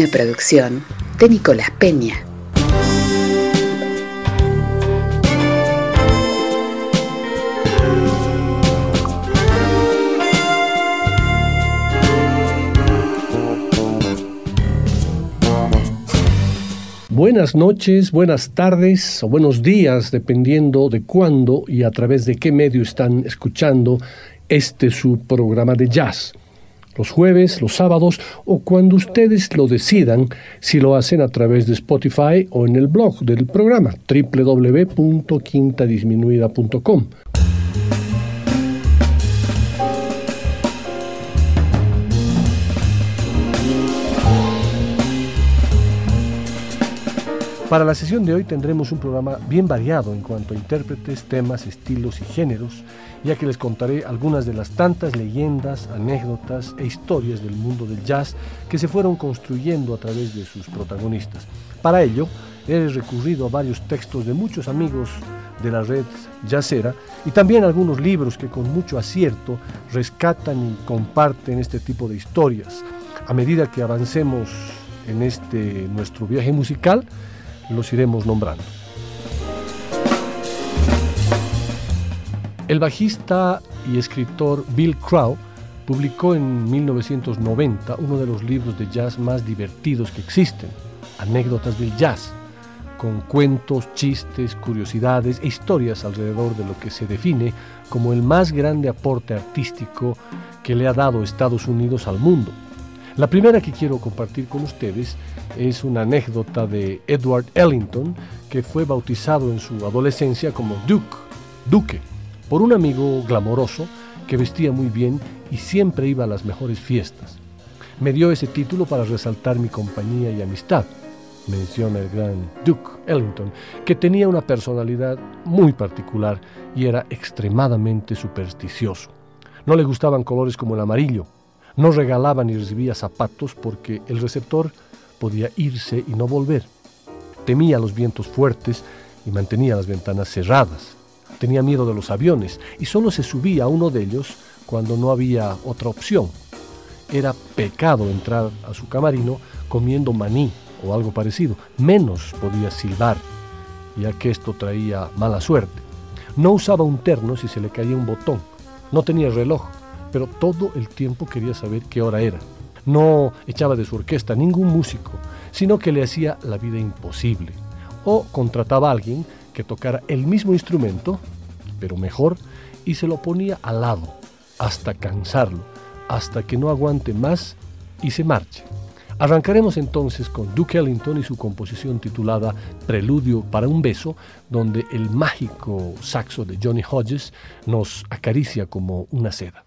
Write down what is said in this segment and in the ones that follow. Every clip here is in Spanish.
Una producción de Nicolás Peña. Buenas noches, buenas tardes o buenos días, dependiendo de cuándo y a través de qué medio están escuchando este su programa de jazz los jueves, los sábados o cuando ustedes lo decidan, si lo hacen a través de Spotify o en el blog del programa www.quintadisminuida.com. Para la sesión de hoy tendremos un programa bien variado en cuanto a intérpretes, temas, estilos y géneros ya que les contaré algunas de las tantas leyendas, anécdotas e historias del mundo del jazz que se fueron construyendo a través de sus protagonistas. Para ello, he recurrido a varios textos de muchos amigos de la red jazzera y también algunos libros que con mucho acierto rescatan y comparten este tipo de historias. A medida que avancemos en este nuestro viaje musical, los iremos nombrando. El bajista y escritor Bill Crow publicó en 1990 uno de los libros de jazz más divertidos que existen, Anécdotas del Jazz, con cuentos, chistes, curiosidades e historias alrededor de lo que se define como el más grande aporte artístico que le ha dado Estados Unidos al mundo. La primera que quiero compartir con ustedes es una anécdota de Edward Ellington, que fue bautizado en su adolescencia como Duke, Duque, por un amigo glamoroso que vestía muy bien y siempre iba a las mejores fiestas. Me dio ese título para resaltar mi compañía y amistad, menciona el gran Duke Ellington, que tenía una personalidad muy particular y era extremadamente supersticioso. No le gustaban colores como el amarillo, no regalaba ni recibía zapatos porque el receptor podía irse y no volver. Temía los vientos fuertes y mantenía las ventanas cerradas tenía miedo de los aviones y solo se subía a uno de ellos cuando no había otra opción. Era pecado entrar a su camarino comiendo maní o algo parecido, menos podía silbar, ya que esto traía mala suerte. No usaba un terno si se le caía un botón, no tenía reloj, pero todo el tiempo quería saber qué hora era. No echaba de su orquesta ningún músico, sino que le hacía la vida imposible. O contrataba a alguien que tocara el mismo instrumento, pero mejor, y se lo ponía al lado, hasta cansarlo, hasta que no aguante más y se marche. Arrancaremos entonces con Duke Ellington y su composición titulada Preludio para un beso, donde el mágico saxo de Johnny Hodges nos acaricia como una seda.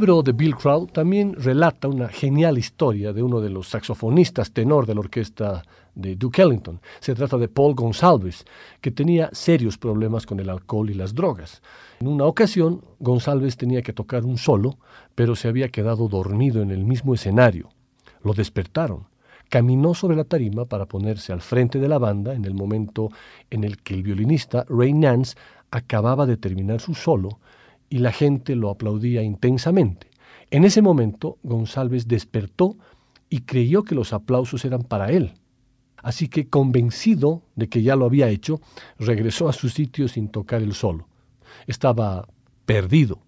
Libro de Bill Crow también relata una genial historia de uno de los saxofonistas tenor de la orquesta de Duke Ellington. Se trata de Paul Gonsalves, que tenía serios problemas con el alcohol y las drogas. En una ocasión, Gonsalves tenía que tocar un solo, pero se había quedado dormido en el mismo escenario. Lo despertaron. Caminó sobre la tarima para ponerse al frente de la banda en el momento en el que el violinista Ray Nance acababa de terminar su solo y la gente lo aplaudía intensamente. En ese momento, González despertó y creyó que los aplausos eran para él. Así que, convencido de que ya lo había hecho, regresó a su sitio sin tocar el solo. Estaba perdido.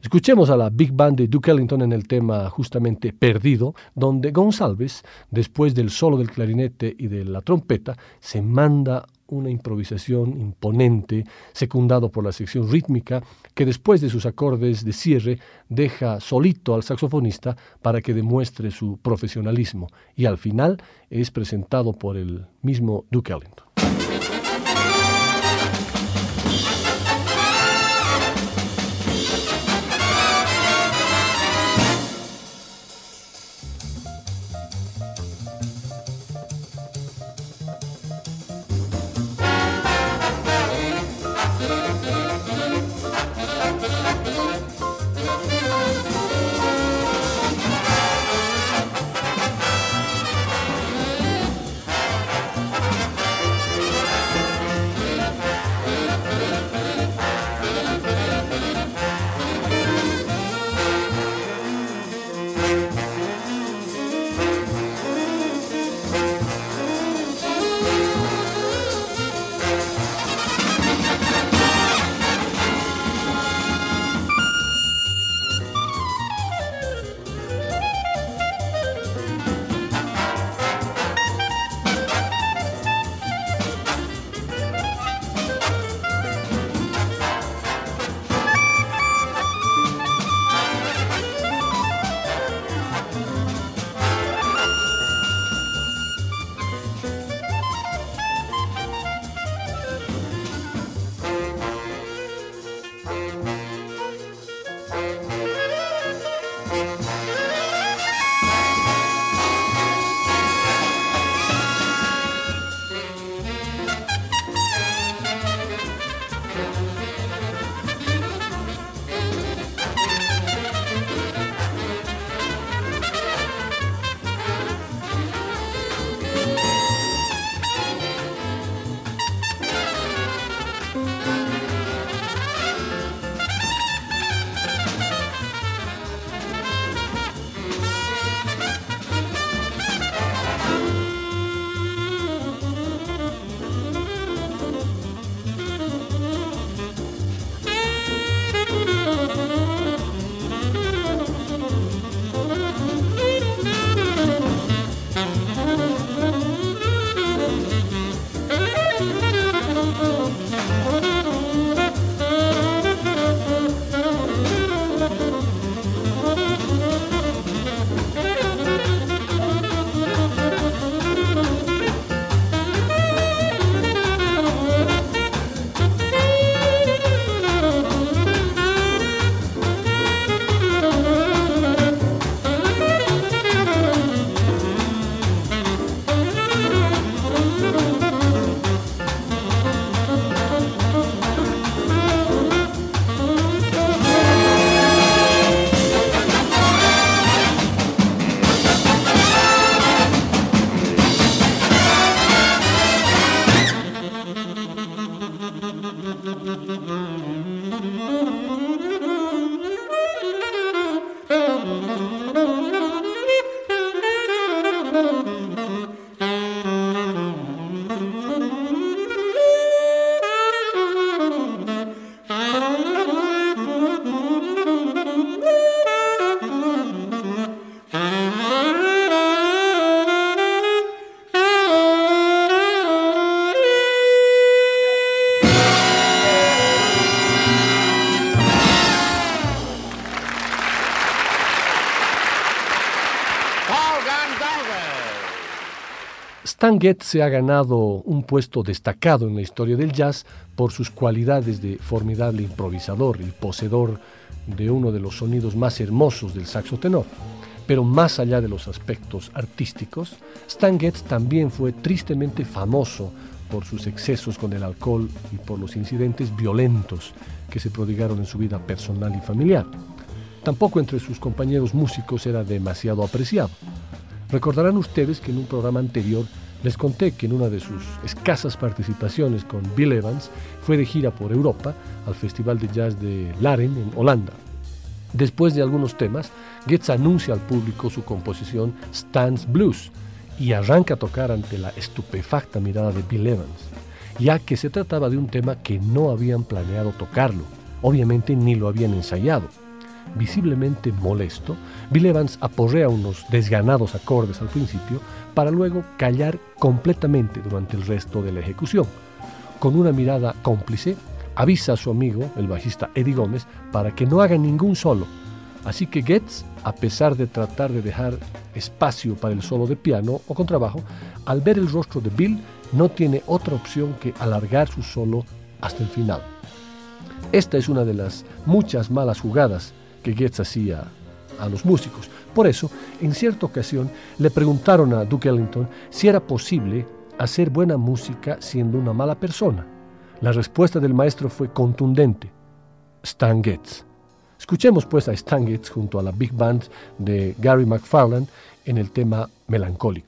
Escuchemos a la Big Band de Duke Ellington en el tema justamente Perdido, donde González, después del solo del clarinete y de la trompeta, se manda una improvisación imponente, secundado por la sección rítmica, que después de sus acordes de cierre deja solito al saxofonista para que demuestre su profesionalismo, y al final es presentado por el mismo Duke Ellington. Stan Getz se ha ganado un puesto destacado en la historia del jazz por sus cualidades de formidable improvisador y poseedor de uno de los sonidos más hermosos del saxo tenor. Pero más allá de los aspectos artísticos, Stan Getz también fue tristemente famoso por sus excesos con el alcohol y por los incidentes violentos que se prodigaron en su vida personal y familiar. Tampoco entre sus compañeros músicos era demasiado apreciado. Recordarán ustedes que en un programa anterior les conté que en una de sus escasas participaciones con Bill Evans fue de gira por Europa al Festival de Jazz de Laren en Holanda. Después de algunos temas, Getz anuncia al público su composición Stan's Blues y arranca a tocar ante la estupefacta mirada de Bill Evans, ya que se trataba de un tema que no habían planeado tocarlo, obviamente ni lo habían ensayado. Visiblemente molesto, Bill Evans aporrea unos desganados acordes al principio para luego callar completamente durante el resto de la ejecución. Con una mirada cómplice, avisa a su amigo, el bajista Eddie Gómez, para que no haga ningún solo. Así que Getz, a pesar de tratar de dejar espacio para el solo de piano o contrabajo, al ver el rostro de Bill, no tiene otra opción que alargar su solo hasta el final. Esta es una de las muchas malas jugadas que Getz hacía a los músicos. Por eso, en cierta ocasión, le preguntaron a Duke Ellington si era posible hacer buena música siendo una mala persona. La respuesta del maestro fue contundente. Stan Getz. Escuchemos pues a Stan Getz junto a la Big Band de Gary McFarland en el tema melancólico.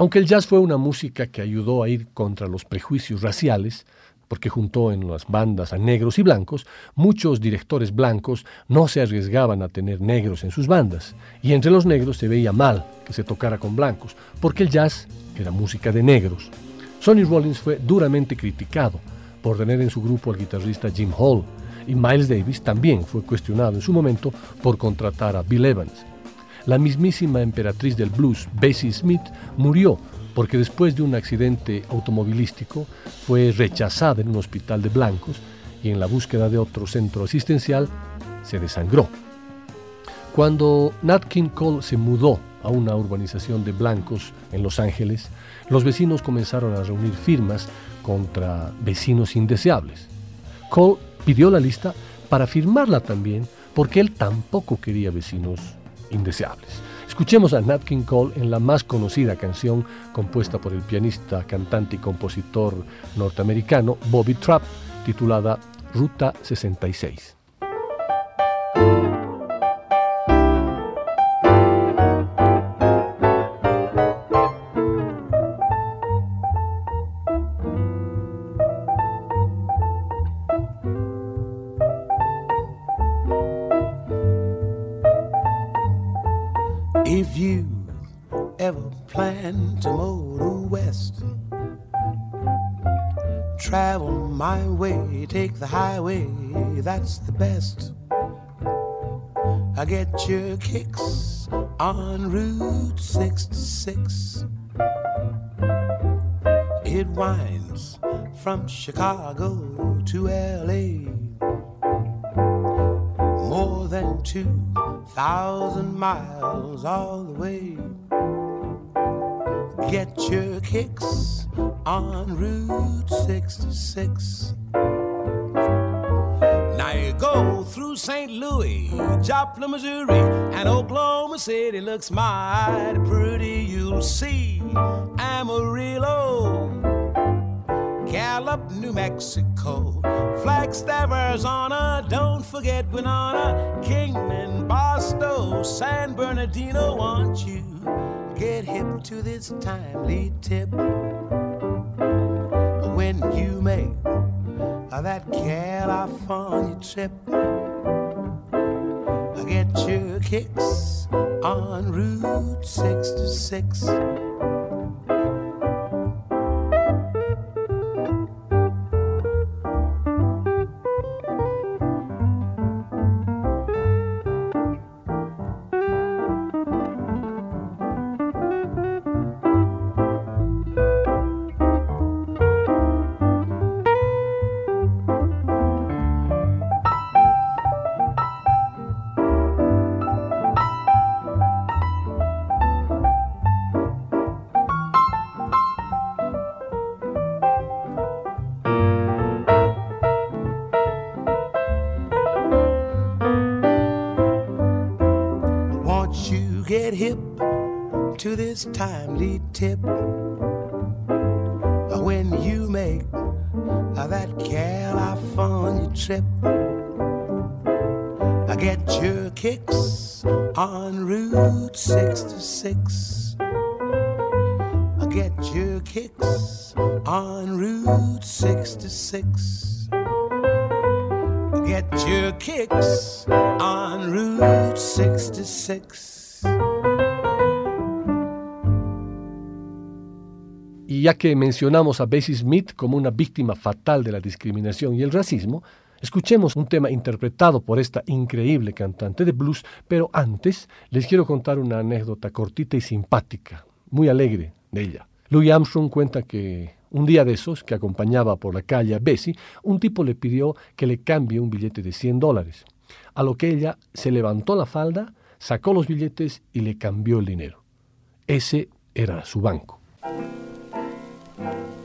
Aunque el jazz fue una música que ayudó a ir contra los prejuicios raciales, porque juntó en las bandas a negros y blancos, muchos directores blancos no se arriesgaban a tener negros en sus bandas, y entre los negros se veía mal que se tocara con blancos, porque el jazz era música de negros. Sonny Rollins fue duramente criticado por tener en su grupo al guitarrista Jim Hall, y Miles Davis también fue cuestionado en su momento por contratar a Bill Evans. La mismísima emperatriz del blues, Bessie Smith, murió porque después de un accidente automovilístico fue rechazada en un hospital de blancos y en la búsqueda de otro centro asistencial se desangró. Cuando Nat King Cole se mudó a una urbanización de blancos en Los Ángeles, los vecinos comenzaron a reunir firmas contra vecinos indeseables. Cole pidió la lista para firmarla también porque él tampoco quería vecinos indeseables. Escuchemos a Nat King Cole en la más conocida canción compuesta por el pianista, cantante y compositor norteamericano Bobby Trapp, titulada Ruta 66. The highway, that's the best. I get your kicks on Route 66. It winds from Chicago to LA. More than 2,000 miles all the way. Get your kicks on Route 66. Now you go through St. Louis, Joplin, Missouri, and Oklahoma City looks mighty pretty. You'll see Amarillo, Gallup, New Mexico, Flagstaff, Arizona. Don't forget Winona, Kingman, Boston, San Bernardino. Want you get hip to this timely tip when you make that California trip. Get your kicks on Route 66. This timely tip when you make that California trip. I get your kicks on Route 66. I get your kicks on Route 66. I get your kicks on Route 66. Y ya que mencionamos a Bessie Smith como una víctima fatal de la discriminación y el racismo, escuchemos un tema interpretado por esta increíble cantante de blues, pero antes les quiero contar una anécdota cortita y simpática, muy alegre de ella. Louis Armstrong cuenta que un día de esos, que acompañaba por la calle a Bessie, un tipo le pidió que le cambie un billete de 100 dólares, a lo que ella se levantó la falda, sacó los billetes y le cambió el dinero. Ese era su banco. Thank you.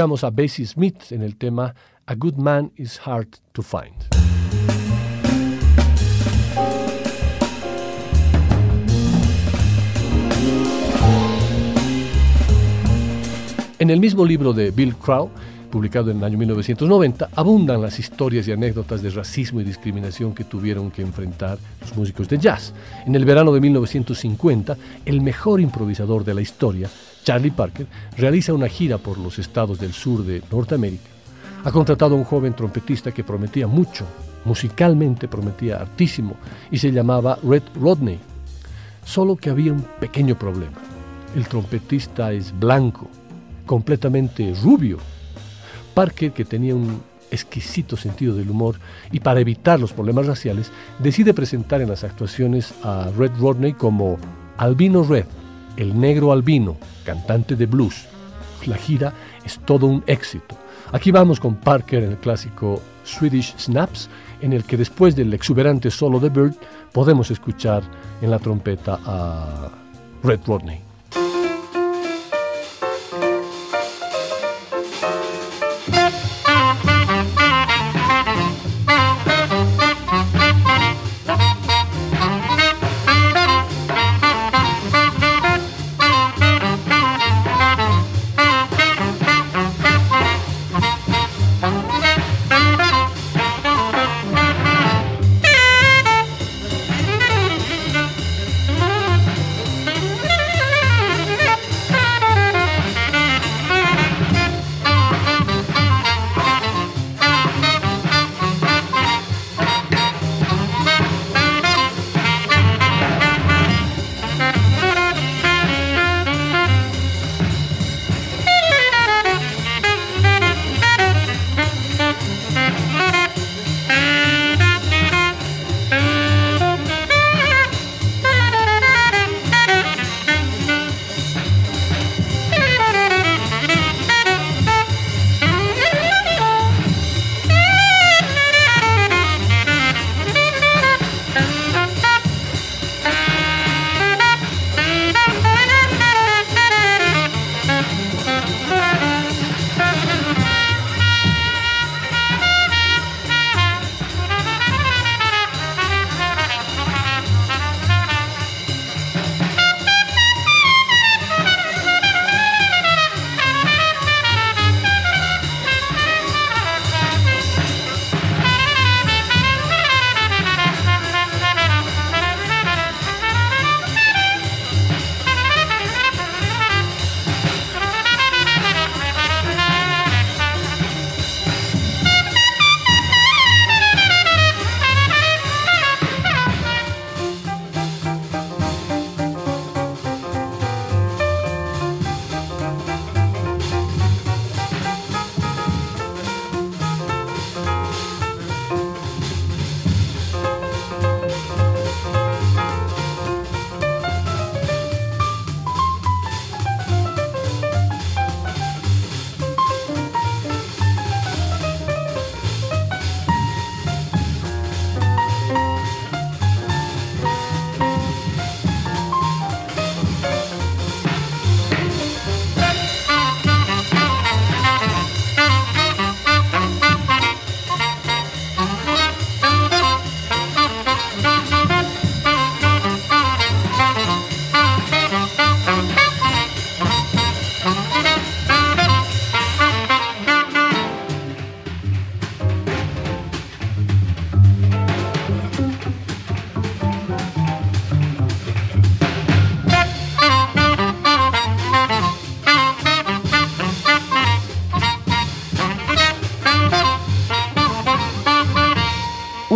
A Bessie Smith en el tema A Good Man is Hard to Find. En el mismo libro de Bill Crow, publicado en el año 1990, abundan las historias y anécdotas de racismo y discriminación que tuvieron que enfrentar los músicos de jazz. En el verano de 1950, el mejor improvisador de la historia, Charlie Parker, realiza una gira por los estados del sur de Norteamérica. Ha contratado a un joven trompetista que prometía mucho, musicalmente prometía hartísimo, y se llamaba Red Rodney. Solo que había un pequeño problema. El trompetista es blanco, completamente rubio. Parker, que tenía un exquisito sentido del humor y para evitar los problemas raciales, decide presentar en las actuaciones a Red Rodney como Albino Red El Negro Albino, cantante de blues. La gira es todo un éxito. Aquí vamos con Parker en el clásico Swedish Snaps, en el que después del exuberante solo de Bird podemos escuchar en la trompeta a Red Rodney.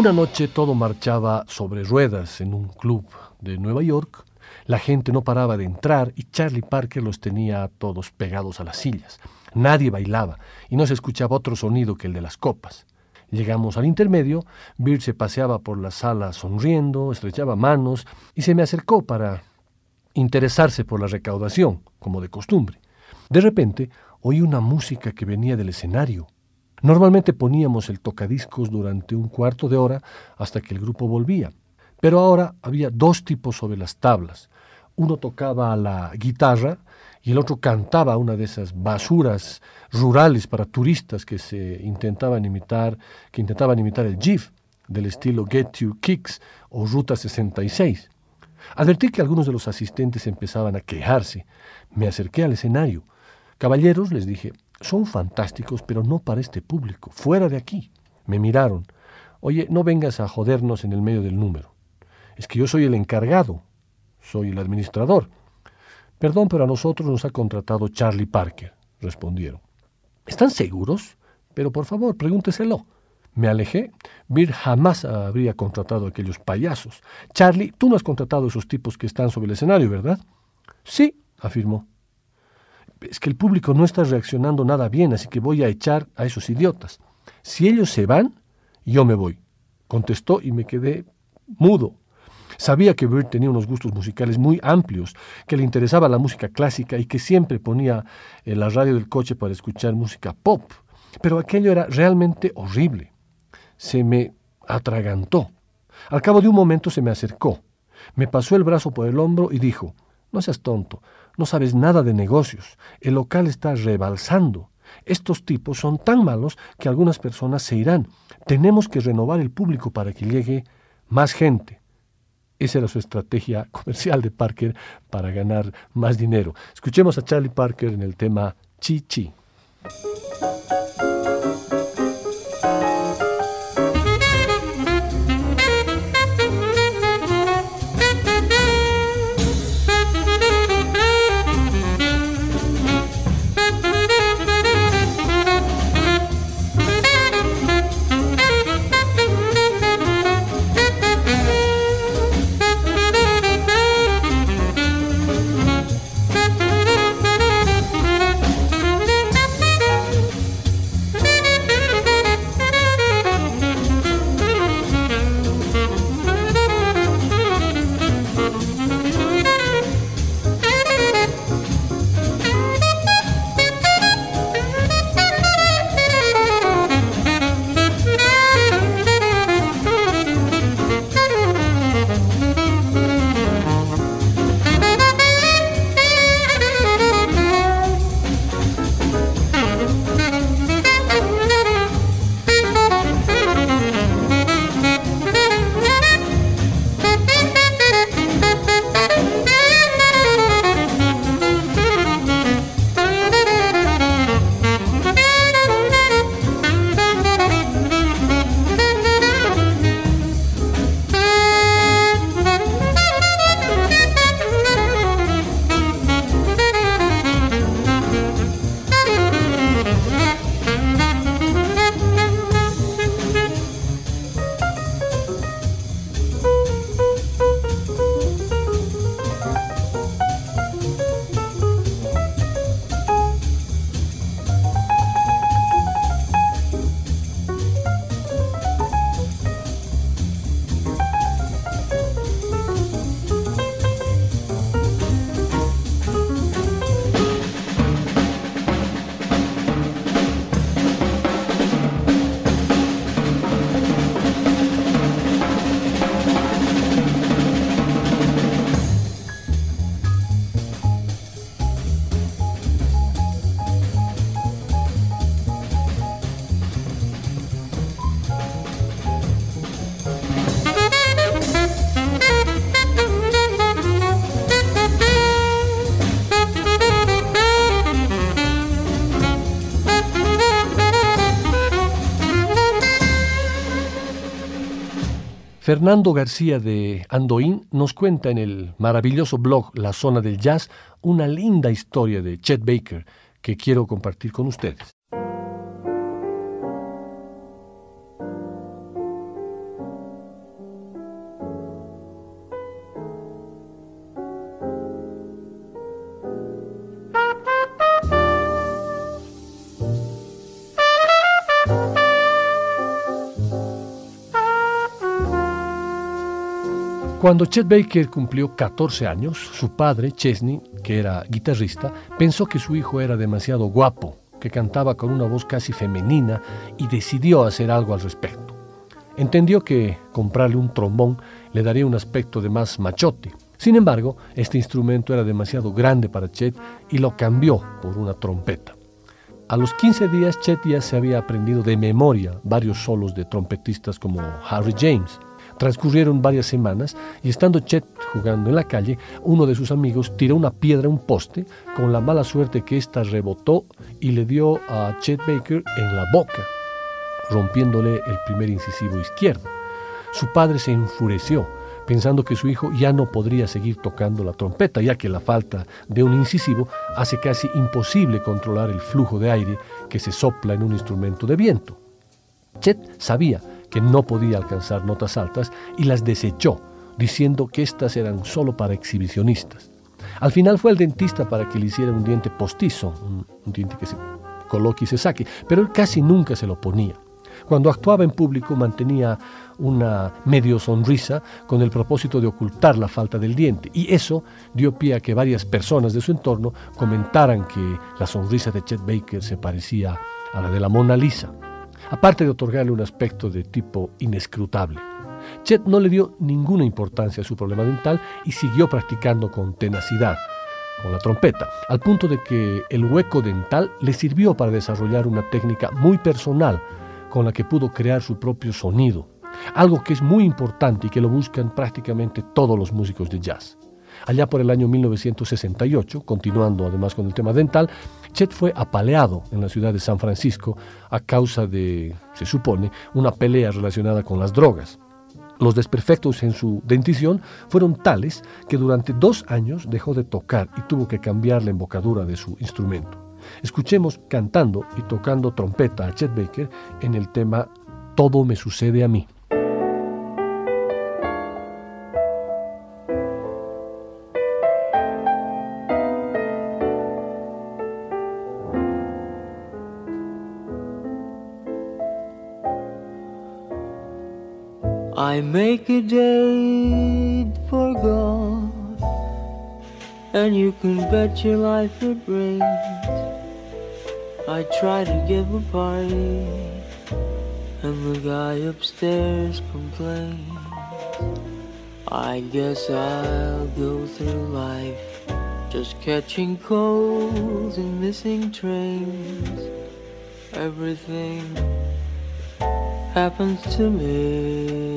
Una noche todo marchaba sobre ruedas en un club de Nueva York. La gente no paraba de entrar y Charlie Parker los tenía todos pegados a las sillas. Nadie bailaba y no se escuchaba otro sonido que el de las copas. Llegamos al intermedio, Bill se paseaba por la sala sonriendo, estrechaba manos y se me acercó para interesarse por la recaudación, como de costumbre. De repente oí una música que venía del escenario. Normalmente poníamos el tocadiscos durante un cuarto de hora hasta que el grupo volvía, pero ahora había dos tipos sobre las tablas. Uno tocaba la guitarra y el otro cantaba una de esas basuras rurales para turistas que se intentaban imitar, que intentaban imitar el GIF del estilo Get Your Kicks o Ruta 66. Advertí que algunos de los asistentes empezaban a quejarse. Me acerqué al escenario. Caballeros, les dije, son fantásticos, pero no para este público, fuera de aquí. Me miraron. Oye, no vengas a jodernos en el medio del número. Es que yo soy el encargado, soy el administrador. Perdón, pero a nosotros nos ha contratado Charlie Parker, respondieron. ¿Están seguros? Pero por favor, pregúnteselo. Me alejé. Bill jamás habría contratado a aquellos payasos. Charlie, tú no has contratado a esos tipos que están sobre el escenario, ¿verdad? Sí, afirmó es que el público no está reaccionando nada bien, así que voy a echar a esos idiotas. Si ellos se van, yo me voy. Contestó y me quedé mudo. Sabía que Bird tenía unos gustos musicales muy amplios, que le interesaba la música clásica y que siempre ponía en la radio del coche para escuchar música pop. Pero aquello era realmente horrible. Se me atragantó. Al cabo de un momento se me acercó, me pasó el brazo por el hombro y dijo, no seas tonto, no sabes nada de negocios, el local está rebalsando. Estos tipos son tan malos que algunas personas se irán. Tenemos que renovar el público para que llegue más gente. Esa era su estrategia comercial de Parker para ganar más dinero. Escuchemos a Charlie Parker en el tema Chi Chi. Fernando García de Andoín nos cuenta en el maravilloso blog La Zona del Jazz una linda historia de Chet Baker que quiero compartir con ustedes. Cuando Chet Baker cumplió 14 años, su padre, Chesney, que era guitarrista, pensó que su hijo era demasiado guapo, que cantaba con una voz casi femenina y decidió hacer algo al respecto. Entendió que comprarle un trombón le daría un aspecto de más machote. Sin embargo, este instrumento era demasiado grande para Chet y lo cambió por una trompeta. A los 15 días, Chet ya se había aprendido de memoria varios solos de trompetistas como Harry James. Transcurrieron varias semanas y estando Chet jugando en la calle, uno de sus amigos tiró una piedra a un poste con la mala suerte que ésta rebotó y le dio a Chet Baker en la boca, rompiéndole el primer incisivo izquierdo. Su padre se enfureció, pensando que su hijo ya no podría seguir tocando la trompeta, ya que la falta de un incisivo hace casi imposible controlar el flujo de aire que se sopla en un instrumento de viento. Chet sabía que no podía alcanzar notas altas y las desechó, diciendo que éstas eran solo para exhibicionistas. Al final fue el dentista para que le hiciera un diente postizo, un, diente que se coloque y se saque, pero él casi nunca se lo ponía. Cuando actuaba en público mantenía una medio sonrisa con el propósito de ocultar la falta del diente y eso dio pie a que varias personas de su entorno comentaran que la sonrisa de Chet Baker se parecía a la de la Mona Lisa, aparte de otorgarle un aspecto de tipo inescrutable. Chet no le dio ninguna importancia a su problema dental y siguió practicando con tenacidad con la trompeta, al punto de que el hueco dental le sirvió para desarrollar una técnica muy personal con la que pudo crear su propio sonido, algo que es muy importante y que lo buscan prácticamente todos los músicos de jazz. Allá por el año 1968, continuando además con el tema dental, Chet fue apaleado en la ciudad de San Francisco a causa de, se supone, una pelea relacionada con las drogas. Los desperfectos en su dentición fueron tales que durante dos años dejó de tocar y tuvo que cambiar la embocadura de su instrumento. Escuchemos cantando y tocando trompeta a Chet Baker en el tema Todo me sucede a mí. I make a date for God, and you can bet your life it rains. I try to give a party, and the guy upstairs complains. I guess I'll go through life just catching colds and missing trains. Everything happens to me.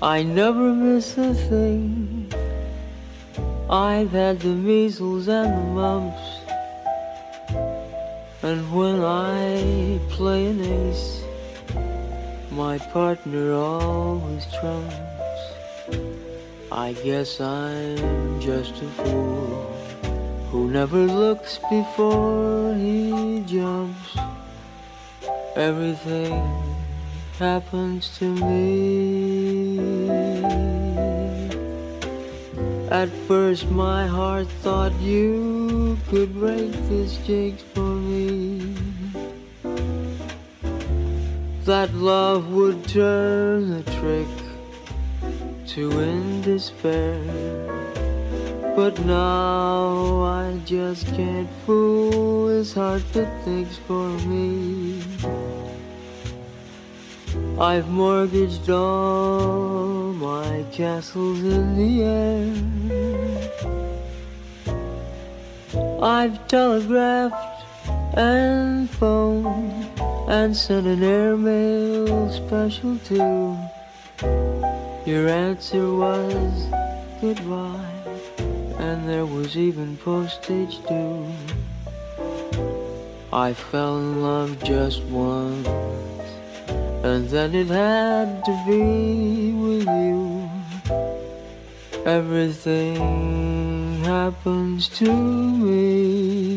I never miss a thing. I've had the measles and the mumps. And when I play an ace, my partner always trumps. I guess I'm just a fool who never looks before he jumps. Everything happens to me. At first, my heart thought you could break this jinx for me. That love would turn the trick to end despair. But now I just can't fool his heart that thinks for me. I've mortgaged all my castles in the air. I've telegraphed and phoned and sent an airmail special too. Your answer was goodbye, and there was even postage due. I fell in love just once and then it had to be with you. Everything happens to me.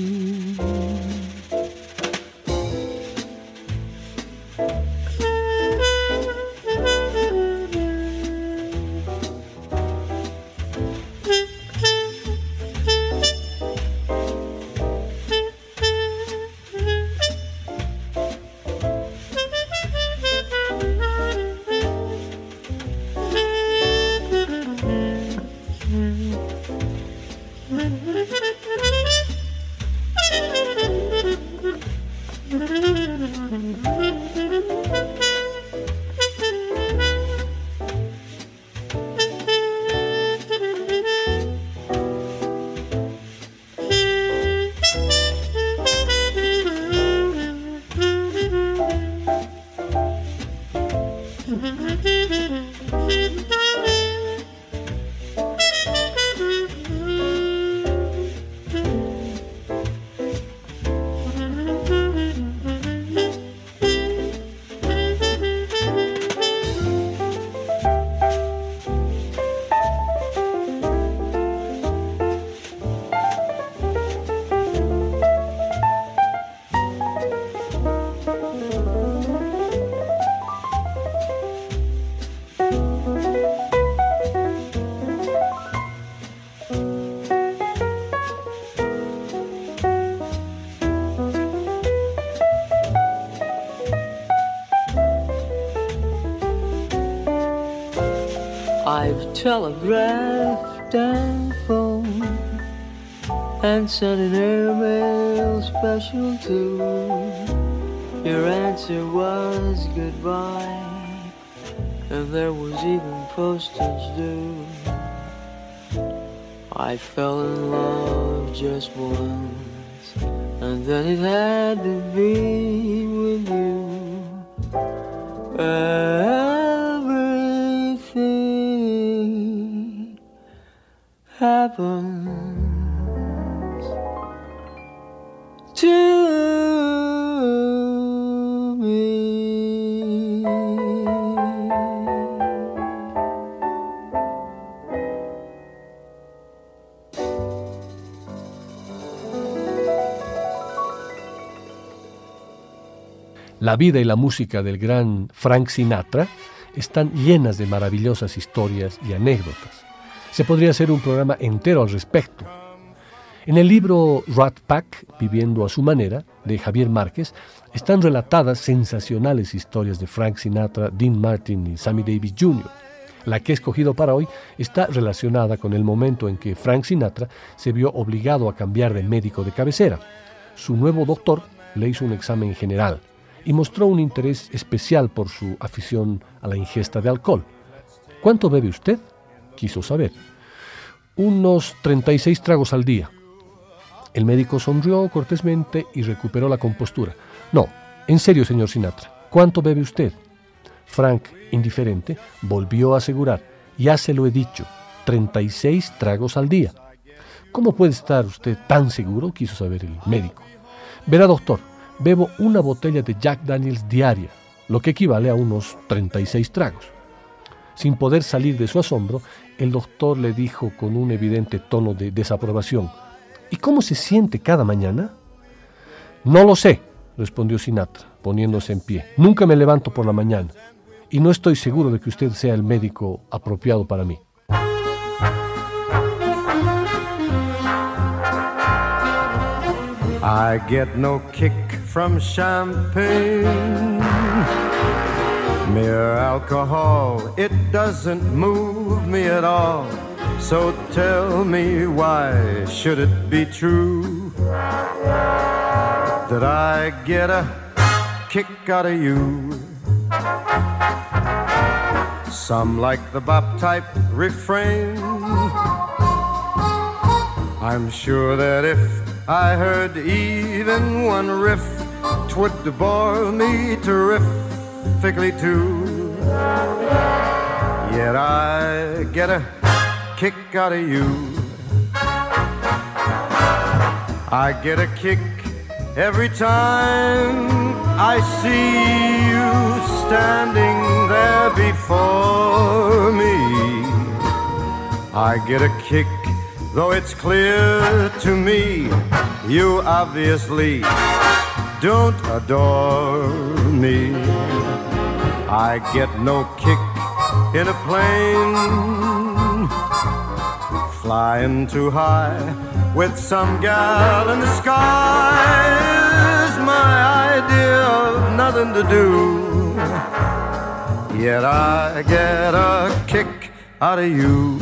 Telegraphed and phoned and sent an airmail special too. Your answer was goodbye, and there was even postage due. I fell in love just once, and then it had to be with you. Everything La vida y la música del gran Frank Sinatra están llenas de maravillosas historias y anécdotas. Se podría hacer un programa entero al respecto. En el libro Rat Pack, Viviendo a su manera, de Javier Márquez, están relatadas sensacionales historias de Frank Sinatra, Dean Martin y Sammy Davis Jr. La que he escogido para hoy está relacionada con el momento en que Frank Sinatra se vio obligado a cambiar de médico de cabecera. Su nuevo doctor le hizo un examen general y mostró un interés especial por su afición a la ingesta de alcohol. ¿Cuánto bebe usted? quiso saber. Unos 36 tragos al día. El médico sonrió cortésmente y recuperó la compostura. No, en serio, señor Sinatra, ¿cuánto bebe usted? Frank, indiferente, volvió a asegurar, ya se lo he dicho, 36 tragos al día. ¿Cómo puede estar usted tan seguro? quiso saber el médico. Verá, doctor, bebo una botella de Jack Daniels diaria, lo que equivale a unos 36 tragos. Sin poder salir de su asombro, el doctor le dijo con un evidente tono de desaprobación, ¿Y cómo se siente cada mañana? No lo sé, respondió Sinatra, poniéndose en pie. Nunca me levanto por la mañana y no estoy seguro de que usted sea el médico apropiado para mí. I get no kick from champagne. Mere alcohol, it doesn't move me at all. So tell me why should it be true that I get a kick out of you? Some like the bop type refrain. I'm sure that if I heard even one riff, twould bore me terrifically too. Yet I get a kick out of you. I get a kick every time I see you standing there before me. I get a kick, though it's clear to me you obviously don't adore me. I get no kick in a plane flying too high with some gal in the sky is my idea of nothing to do. Yet I get a kick out of you.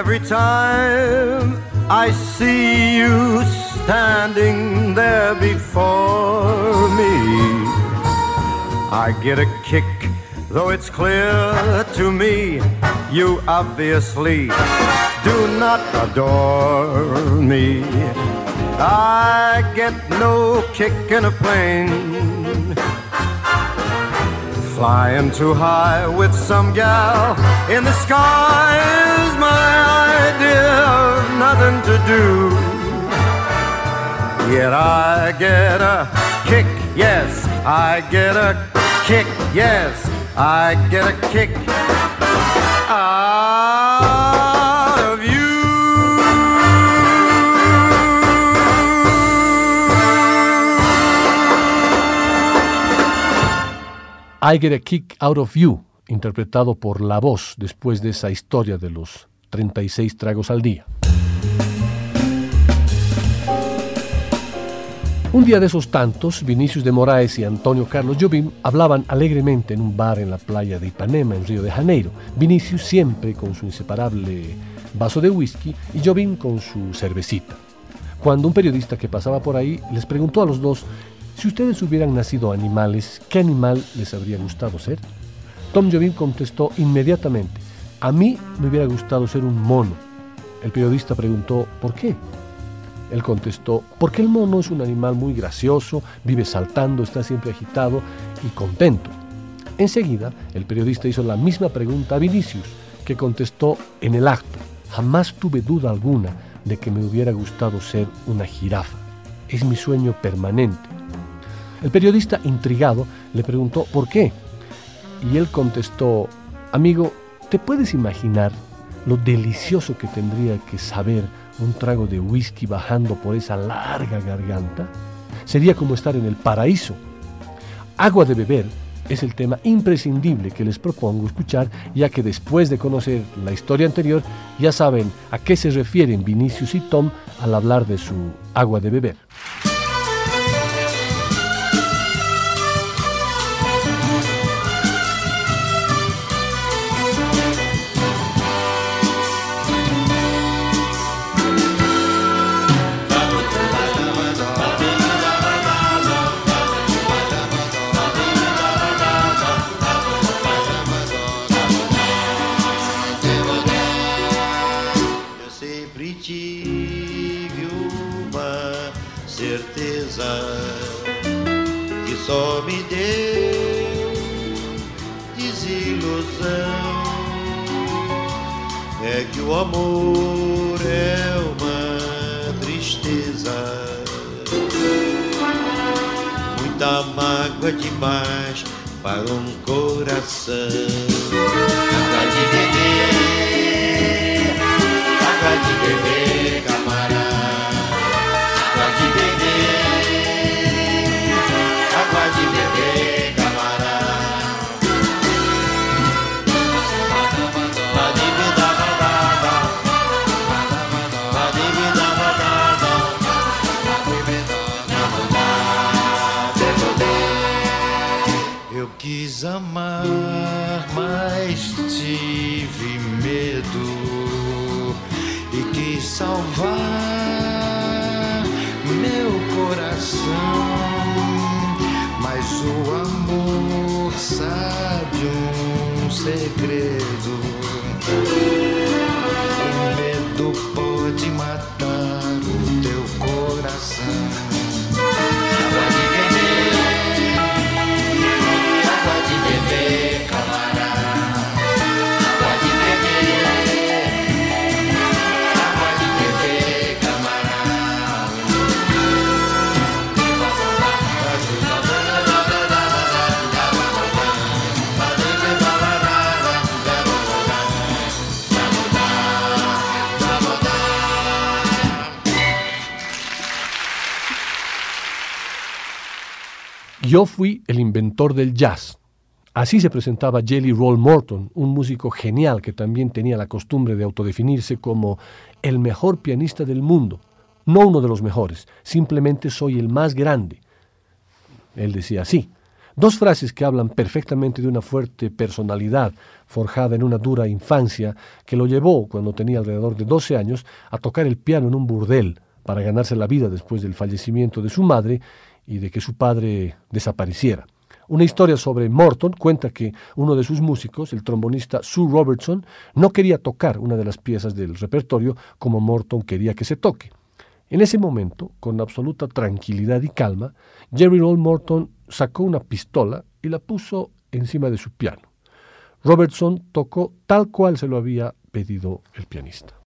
Every time I see you standing there before me. I get a kick, though it's clear to me you obviously do not adore me. I get no kick in a plane Flying too high with some gal. In the sky is my idea of nothing to do. Yet I get a kick, yes, I get a kick, yes, I get a kick. Out I Get a Kick Out of You, interpretado por La Voz después de esa historia de los 36 tragos al día. Un día de esos tantos, Vinicius de Moraes y Antonio Carlos Jobim hablaban alegremente en un bar en la playa de Ipanema, en Río de Janeiro. Vinicius siempre con su inseparable vaso de whisky y Jobim con su cervecita. Cuando un periodista que pasaba por ahí les preguntó a los dos si ustedes hubieran nacido animales, ¿qué animal les habría gustado ser? Tom Jobim contestó inmediatamente, a mí me hubiera gustado ser un mono. El periodista preguntó, ¿por qué? Él contestó, porque el mono es un animal muy gracioso, vive saltando, está siempre agitado y contento. Enseguida, el periodista hizo la misma pregunta a Vinicius, que contestó en el acto, jamás tuve duda alguna de que me hubiera gustado ser una jirafa. Es mi sueño permanente. El periodista, intrigado, le preguntó ¿por qué? Y él contestó, amigo, ¿te puedes imaginar lo delicioso que tendría que saber un trago de whisky bajando por esa larga garganta? Sería como estar en el paraíso. Agua de beber es el tema imprescindible que les propongo escuchar, ya que después de conocer la historia anterior, ya saben a qué se refieren Vinicius y Tom al hablar de su agua de beber. Para um coração. Pode matar o teu coração. Yo fui el inventor del jazz. Así se presentaba Jelly Roll Morton, un músico genial que también tenía la costumbre de autodefinirse como el mejor pianista del mundo. No uno de los mejores, simplemente soy el más grande. Él decía así. Dos frases que hablan perfectamente de una fuerte personalidad forjada en una dura infancia que lo llevó, cuando tenía alrededor de 12 años, a tocar el piano en un burdel para ganarse la vida después del fallecimiento de su madre y de que su padre desapareciera. Una historia sobre Morton cuenta que uno de sus músicos, el trombonista Sue Robertson, no quería tocar una de las piezas del repertorio como Morton quería que se toque. En ese momento, con absoluta tranquilidad y calma, Jerry Roll Morton sacó una pistola y la puso encima de su piano. Robertson tocó tal cual se lo había pedido el pianista.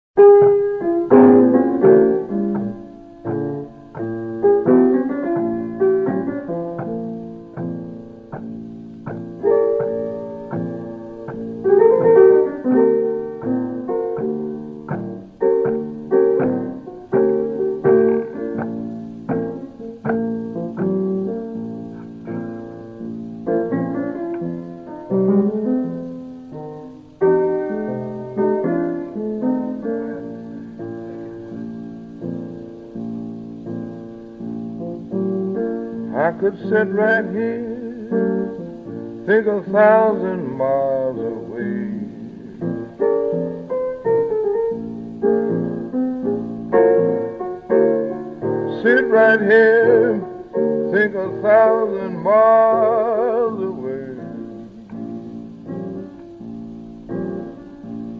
Could sit right here, think a thousand miles away. Sit right here, think a thousand miles away.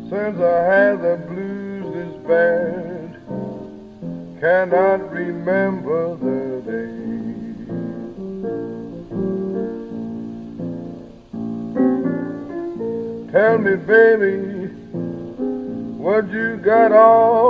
Since I had the blues this bad, cannot remember baby, what you got on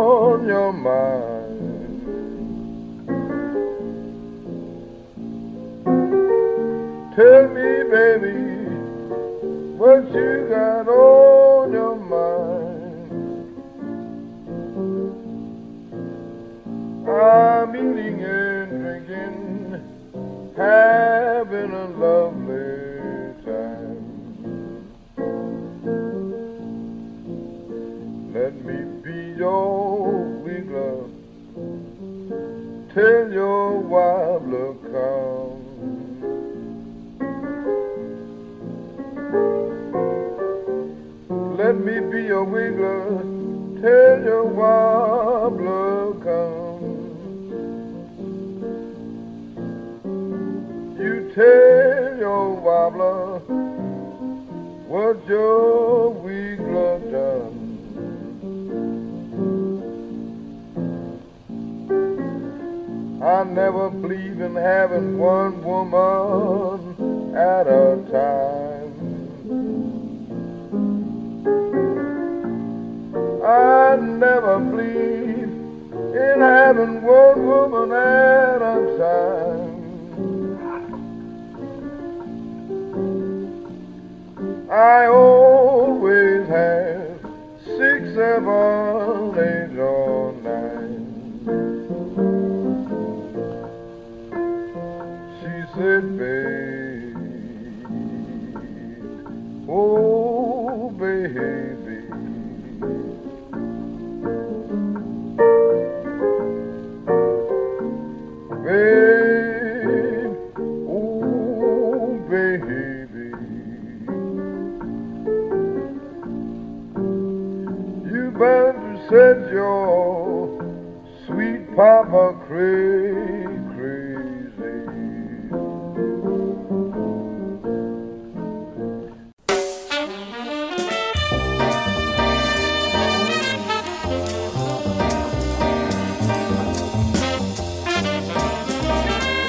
I never believe in having one woman at a time. I never believe in having one woman at a time. I always have six, seven, eight,